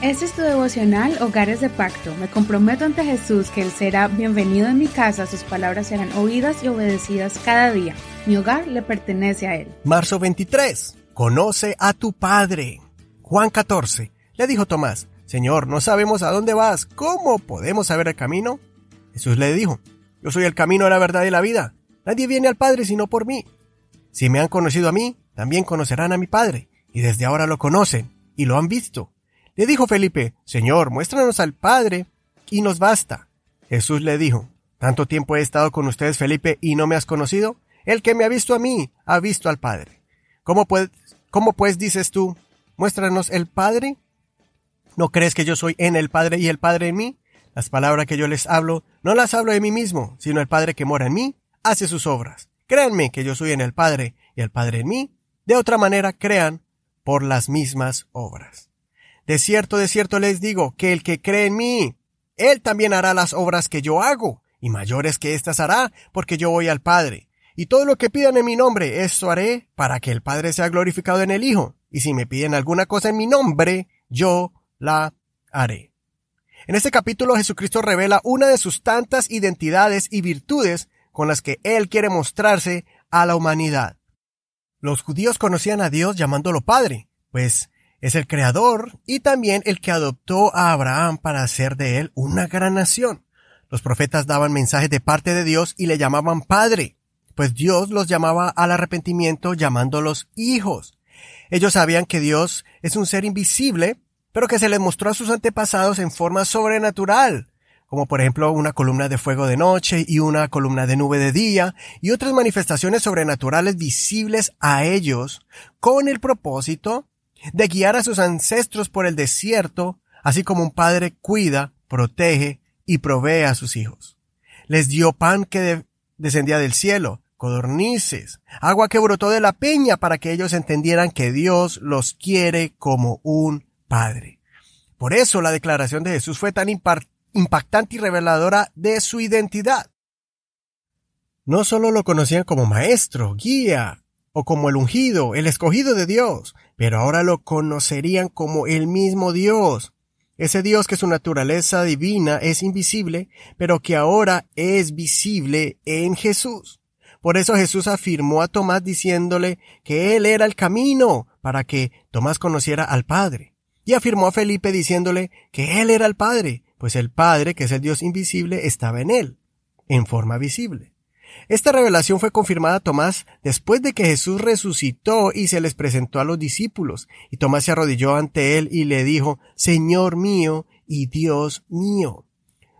Este es tu devocional Hogares de Pacto. Me comprometo ante Jesús que Él será bienvenido en mi casa, sus palabras serán oídas y obedecidas cada día. Mi hogar le pertenece a Él. Marzo 23. Conoce a tu Padre. Juan 14. Le dijo Tomás, Señor, no sabemos a dónde vas, ¿cómo podemos saber el camino? Jesús le dijo, Yo soy el camino, la verdad y la vida. Nadie viene al Padre sino por mí. Si me han conocido a mí, también conocerán a mi Padre, y desde ahora lo conocen, y lo han visto. Le dijo Felipe, Señor, muéstranos al Padre, y nos basta. Jesús le dijo, ¿Tanto tiempo he estado con ustedes, Felipe, y no me has conocido? El que me ha visto a mí, ha visto al Padre. ¿Cómo pues, cómo dices tú, muéstranos el Padre? ¿No crees que yo soy en el Padre y el Padre en mí? Las palabras que yo les hablo, no las hablo de mí mismo, sino el Padre que mora en mí, hace sus obras. Créanme que yo soy en el Padre y el Padre en mí. De otra manera, crean por las mismas obras. De cierto, de cierto les digo, que el que cree en mí, él también hará las obras que yo hago, y mayores que éstas hará, porque yo voy al Padre. Y todo lo que pidan en mi nombre, eso haré, para que el Padre sea glorificado en el Hijo. Y si me piden alguna cosa en mi nombre, yo la haré. En este capítulo Jesucristo revela una de sus tantas identidades y virtudes con las que Él quiere mostrarse a la humanidad. Los judíos conocían a Dios llamándolo Padre, pues es el creador y también el que adoptó a Abraham para hacer de él una gran nación. Los profetas daban mensajes de parte de Dios y le llamaban Padre, pues Dios los llamaba al arrepentimiento llamándolos hijos. Ellos sabían que Dios es un ser invisible, pero que se les mostró a sus antepasados en forma sobrenatural, como por ejemplo una columna de fuego de noche y una columna de nube de día, y otras manifestaciones sobrenaturales visibles a ellos, con el propósito de guiar a sus ancestros por el desierto, así como un padre cuida, protege y provee a sus hijos. Les dio pan que descendía del cielo, codornices, agua que brotó de la peña para que ellos entendieran que Dios los quiere como un padre. Por eso la declaración de Jesús fue tan impactante y reveladora de su identidad. No solo lo conocían como maestro, guía, o como el ungido, el escogido de Dios, pero ahora lo conocerían como el mismo Dios. Ese Dios que su naturaleza divina es invisible, pero que ahora es visible en Jesús. Por eso Jesús afirmó a Tomás diciéndole que Él era el camino para que Tomás conociera al Padre. Y afirmó a Felipe diciéndole que Él era el Padre, pues el Padre, que es el Dios invisible, estaba en Él, en forma visible. Esta revelación fue confirmada a Tomás después de que Jesús resucitó y se les presentó a los discípulos, y Tomás se arrodilló ante él y le dijo, Señor mío y Dios mío.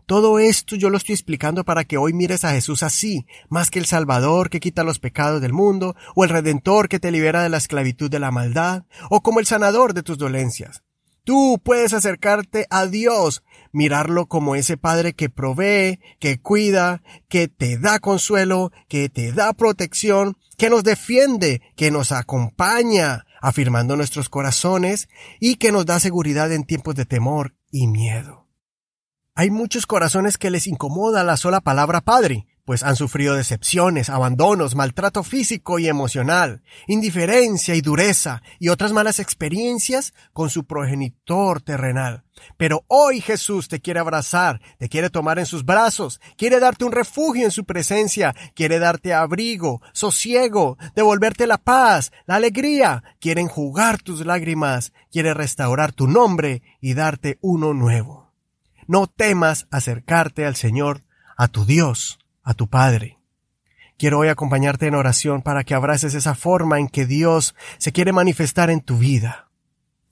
Todo esto yo lo estoy explicando para que hoy mires a Jesús así, más que el Salvador que quita los pecados del mundo, o el Redentor que te libera de la esclavitud de la maldad, o como el sanador de tus dolencias. Tú puedes acercarte a Dios, mirarlo como ese Padre que provee, que cuida, que te da consuelo, que te da protección, que nos defiende, que nos acompaña, afirmando nuestros corazones y que nos da seguridad en tiempos de temor y miedo. Hay muchos corazones que les incomoda la sola palabra Padre, pues han sufrido decepciones, abandonos, maltrato físico y emocional, indiferencia y dureza y otras malas experiencias con su progenitor terrenal. Pero hoy Jesús te quiere abrazar, te quiere tomar en sus brazos, quiere darte un refugio en su presencia, quiere darte abrigo, sosiego, devolverte la paz, la alegría, quiere enjugar tus lágrimas, quiere restaurar tu nombre y darte uno nuevo. No temas acercarte al Señor, a tu Dios, a tu Padre. Quiero hoy acompañarte en oración para que abraces esa forma en que Dios se quiere manifestar en tu vida.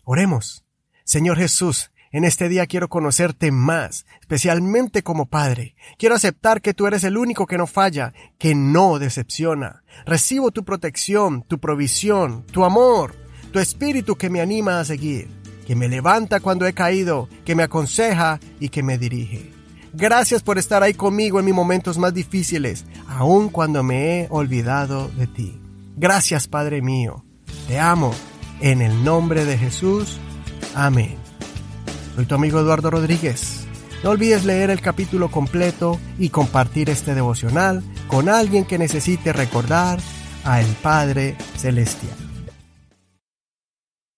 Oremos. Señor Jesús, en este día quiero conocerte más, especialmente como Padre. Quiero aceptar que tú eres el único que no falla, que no decepciona. Recibo tu protección, tu provisión, tu amor, tu espíritu que me anima a seguir, que me levanta cuando he caído, que me aconseja y que me dirige. Gracias por estar ahí conmigo en mis momentos más difíciles, aun cuando me he olvidado de ti. Gracias, Padre mío. Te amo. En el nombre de Jesús. Amén. Soy tu amigo Eduardo Rodríguez. No olvides leer el capítulo completo y compartir este devocional con alguien que necesite recordar a el Padre Celestial.